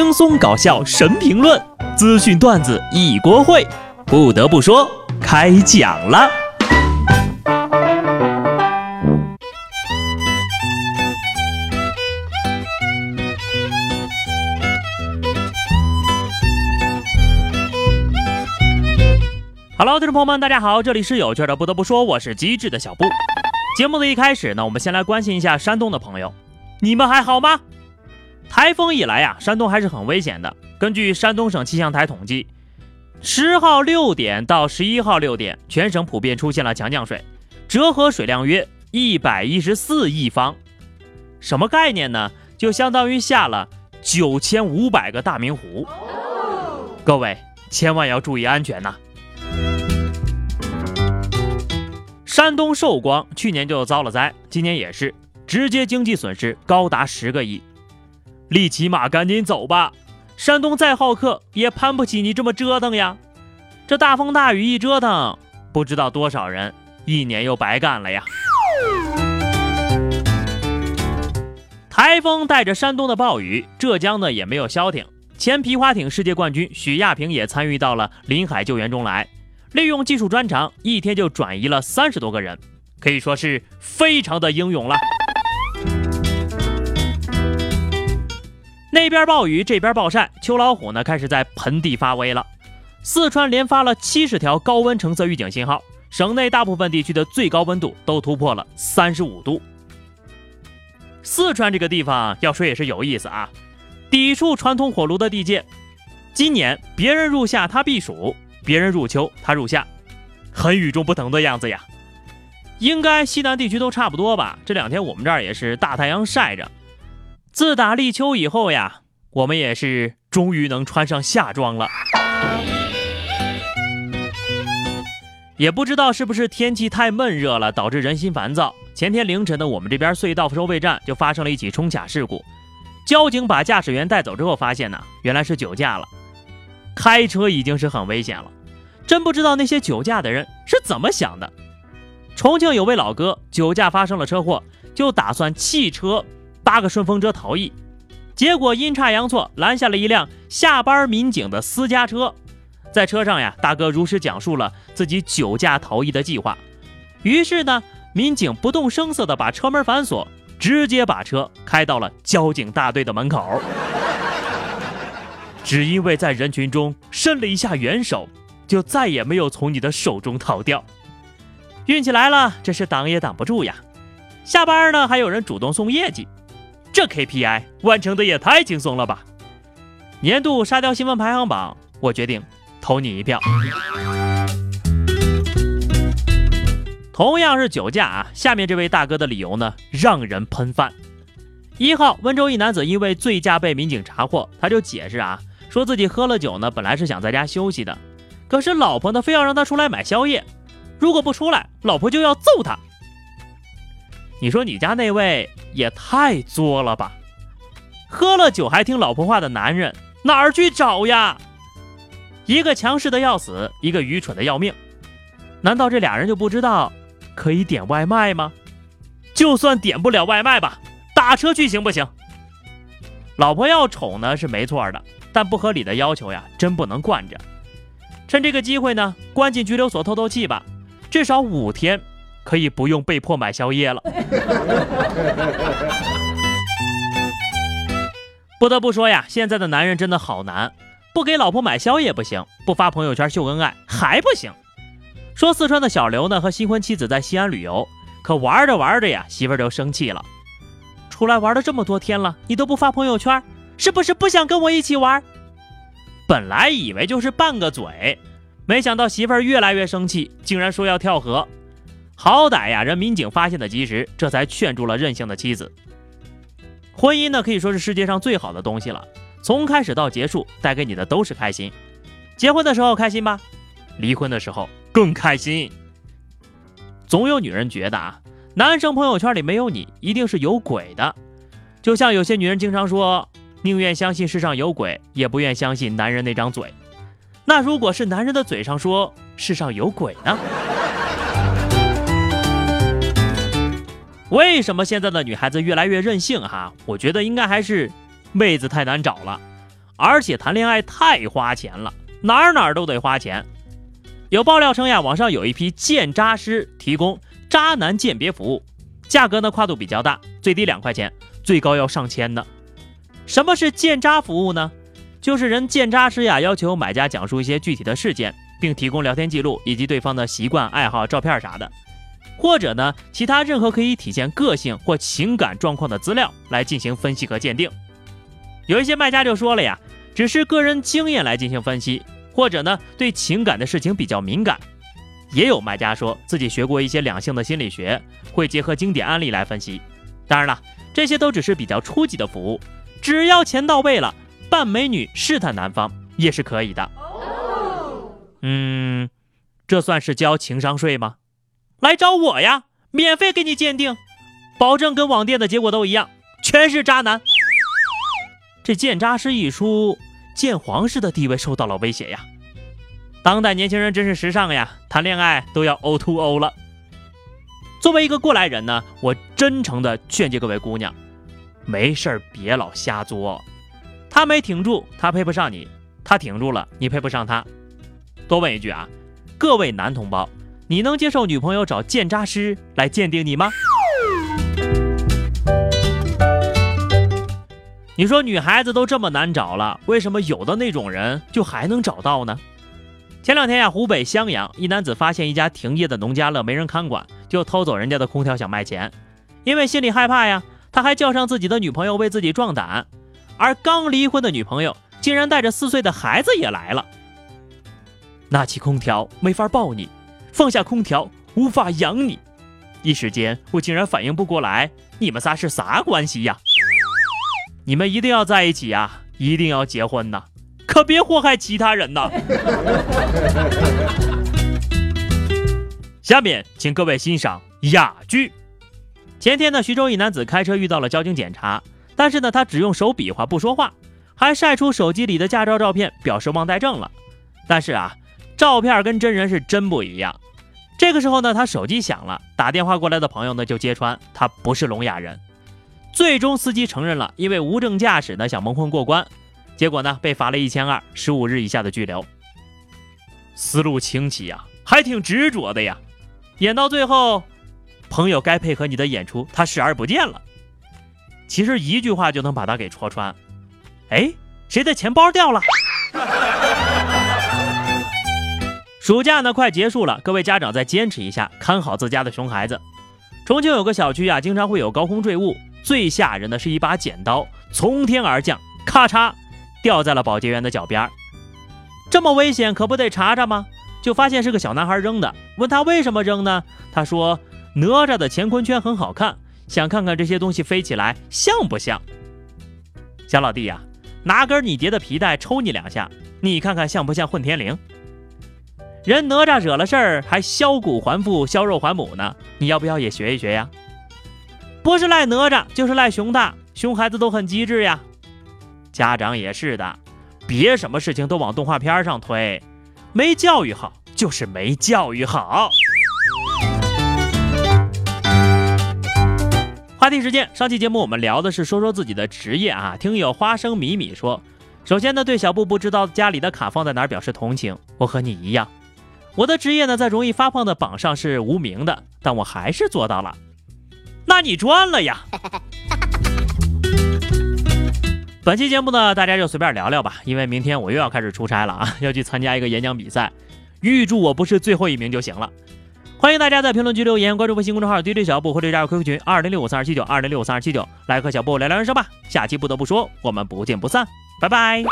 轻松搞笑神评论，资讯段子一锅烩。不得不说，开讲了。Hello，听众朋友们，大家好，这里是有趣的。不得不说，我是机智的小布。节目的一开始呢，我们先来关心一下山东的朋友，你们还好吗？台风一来呀，山东还是很危险的。根据山东省气象台统计，十号六点到十一号六点，全省普遍出现了强降水，折合水量约一百一十四亿方。什么概念呢？就相当于下了九千五百个大明湖。各位千万要注意安全呐！山东寿光去年就遭了灾，今年也是，直接经济损失高达十个亿。立骑马，赶紧走吧！山东再好客，也攀不起你这么折腾呀！这大风大雨一折腾，不知道多少人一年又白干了呀！台风带着山东的暴雨，浙江呢也没有消停。前皮划艇世界冠军许亚平也参与到了临海救援中来，利用技术专长，一天就转移了三十多个人，可以说是非常的英勇了。那边暴雨，这边暴晒，秋老虎呢开始在盆地发威了。四川连发了七十条高温橙色预警信号，省内大部分地区的最高温度都突破了三十五度。四川这个地方要说也是有意思啊，抵触传统火炉的地界。今年别人入夏它避暑，别人入秋它入夏，很与众不同的样子呀。应该西南地区都差不多吧？这两天我们这儿也是大太阳晒着。自打立秋以后呀，我们也是终于能穿上夏装了。也不知道是不是天气太闷热了，导致人心烦躁。前天凌晨的我们这边隧道收费站就发生了一起冲卡事故，交警把驾驶员带走之后，发现呢原来是酒驾了。开车已经是很危险了，真不知道那些酒驾的人是怎么想的。重庆有位老哥酒驾发生了车祸，就打算弃车。搭个顺风车逃逸，结果阴差阳错拦下了一辆下班民警的私家车。在车上呀，大哥如实讲述了自己酒驾逃逸的计划。于是呢，民警不动声色地把车门反锁，直接把车开到了交警大队的门口。只因为在人群中伸了一下援手，就再也没有从你的手中逃掉。运气来了，这是挡也挡不住呀。下班呢，还有人主动送业绩。这 KPI 完成的也太轻松了吧！年度沙雕新闻排行榜，我决定投你一票。同样是酒驾啊，下面这位大哥的理由呢，让人喷饭。一号，温州一男子因为醉驾被民警查获，他就解释啊，说自己喝了酒呢，本来是想在家休息的，可是老婆呢，非要让他出来买宵夜，如果不出来，老婆就要揍他。你说你家那位也太作了吧！喝了酒还听老婆话的男人哪儿去找呀？一个强势的要死，一个愚蠢的要命。难道这俩人就不知道可以点外卖吗？就算点不了外卖吧，打车去行不行？老婆要宠呢是没错的，但不合理的要求呀，真不能惯着。趁这个机会呢，关进拘留所透透气吧，至少五天。可以不用被迫买宵夜了。不得不说呀，现在的男人真的好难，不给老婆买宵夜不行，不发朋友圈秀恩爱还不行。说四川的小刘呢，和新婚妻子在西安旅游，可玩着玩着呀，媳妇儿就生气了。出来玩了这么多天了，你都不发朋友圈，是不是不想跟我一起玩？本来以为就是拌个嘴，没想到媳妇儿越来越生气，竟然说要跳河。好歹呀，人民警发现的及时，这才劝住了任性的妻子。婚姻呢，可以说是世界上最好的东西了，从开始到结束，带给你的都是开心。结婚的时候开心吧，离婚的时候更开心。总有女人觉得啊，男生朋友圈里没有你，一定是有鬼的。就像有些女人经常说，宁愿相信世上有鬼，也不愿相信男人那张嘴。那如果是男人的嘴上说世上有鬼呢？为什么现在的女孩子越来越任性哈？我觉得应该还是妹子太难找了。而且谈恋爱太花钱了，哪儿哪儿都得花钱。有爆料称呀，网上有一批鉴渣师提供渣男鉴别服务，价格呢跨度比较大，最低两块钱，最高要上千的。什么是鉴渣服务呢？就是人鉴渣师呀，要求买家讲述一些具体的事件，并提供聊天记录以及对方的习惯、爱好、照片啥的，或者呢其他任何可以体现个性或情感状况的资料来进行分析和鉴定。有一些卖家就说了呀，只是个人经验来进行分析，或者呢对情感的事情比较敏感。也有卖家说自己学过一些两性的心理学，会结合经典案例来分析。当然了，这些都只是比较初级的服务。只要钱到位了，扮美女试探男方也是可以的。嗯，这算是交情商税吗？来找我呀，免费给你鉴定，保证跟网店的结果都一样，全是渣男。这鉴渣师一出，鉴皇室的地位受到了威胁呀。当代年轻人真是时尚呀，谈恋爱都要 O to O 了。作为一个过来人呢，我真诚的劝诫各位姑娘。没事儿，别老瞎作。他没挺住，他配不上你；他挺住了，你配不上他。多问一句啊，各位男同胞，你能接受女朋友找鉴渣师来鉴定你吗？你说女孩子都这么难找了，为什么有的那种人就还能找到呢？前两天呀，湖北襄阳一男子发现一家停业的农家乐没人看管，就偷走人家的空调想卖钱，因为心里害怕呀。他还叫上自己的女朋友为自己壮胆，而刚离婚的女朋友竟然带着四岁的孩子也来了。拿起空调没法抱你，放下空调无法养你，一时间我竟然反应不过来，你们仨是啥关系呀？你们一定要在一起呀，一定要结婚呐，可别祸害其他人呐！下面请各位欣赏哑剧。前天呢，徐州一男子开车遇到了交警检查，但是呢，他只用手比划不说话，还晒出手机里的驾照照片，表示忘带证了。但是啊，照片跟真人是真不一样。这个时候呢，他手机响了，打电话过来的朋友呢就揭穿他不是聋哑人。最终司机承认了，因为无证驾驶呢想蒙混过关，结果呢被罚了一千二，十五日以下的拘留。思路清奇呀，还挺执着的呀，演到最后。朋友该配合你的演出，他视而不见了。其实一句话就能把他给戳穿。哎，谁的钱包掉了？暑假呢快结束了，各位家长再坚持一下，看好自家的熊孩子。重庆有个小区啊，经常会有高空坠物，最吓人的是一把剪刀从天而降，咔嚓掉在了保洁员的脚边儿。这么危险，可不得查查吗？就发现是个小男孩扔的，问他为什么扔呢？他说。哪吒的乾坤圈很好看，想看看这些东西飞起来像不像？小老弟呀，拿根你叠的皮带抽你两下，你看看像不像混天绫？人哪吒惹了事儿还削骨还父、削肉还母呢，你要不要也学一学呀？不是赖哪吒，就是赖熊大，熊孩子都很机智呀。家长也是的，别什么事情都往动画片上推，没教育好就是没教育好。话题时间，上期节目我们聊的是说说自己的职业啊。听友花生米米说，首先呢，对小布不知道家里的卡放在哪儿表示同情。我和你一样，我的职业呢在容易发胖的榜上是无名的，但我还是做到了。那你赚了呀！本期节目呢，大家就随便聊聊吧，因为明天我又要开始出差了啊，要去参加一个演讲比赛，预祝我不是最后一名就行了。欢迎大家在评论区留言，关注微信公众号 DJ 小布或者加入 QQ 群二零六五三二七九二零六五三二七九，来和小布聊聊人生吧。下期不得不说，我们不见不散，拜拜。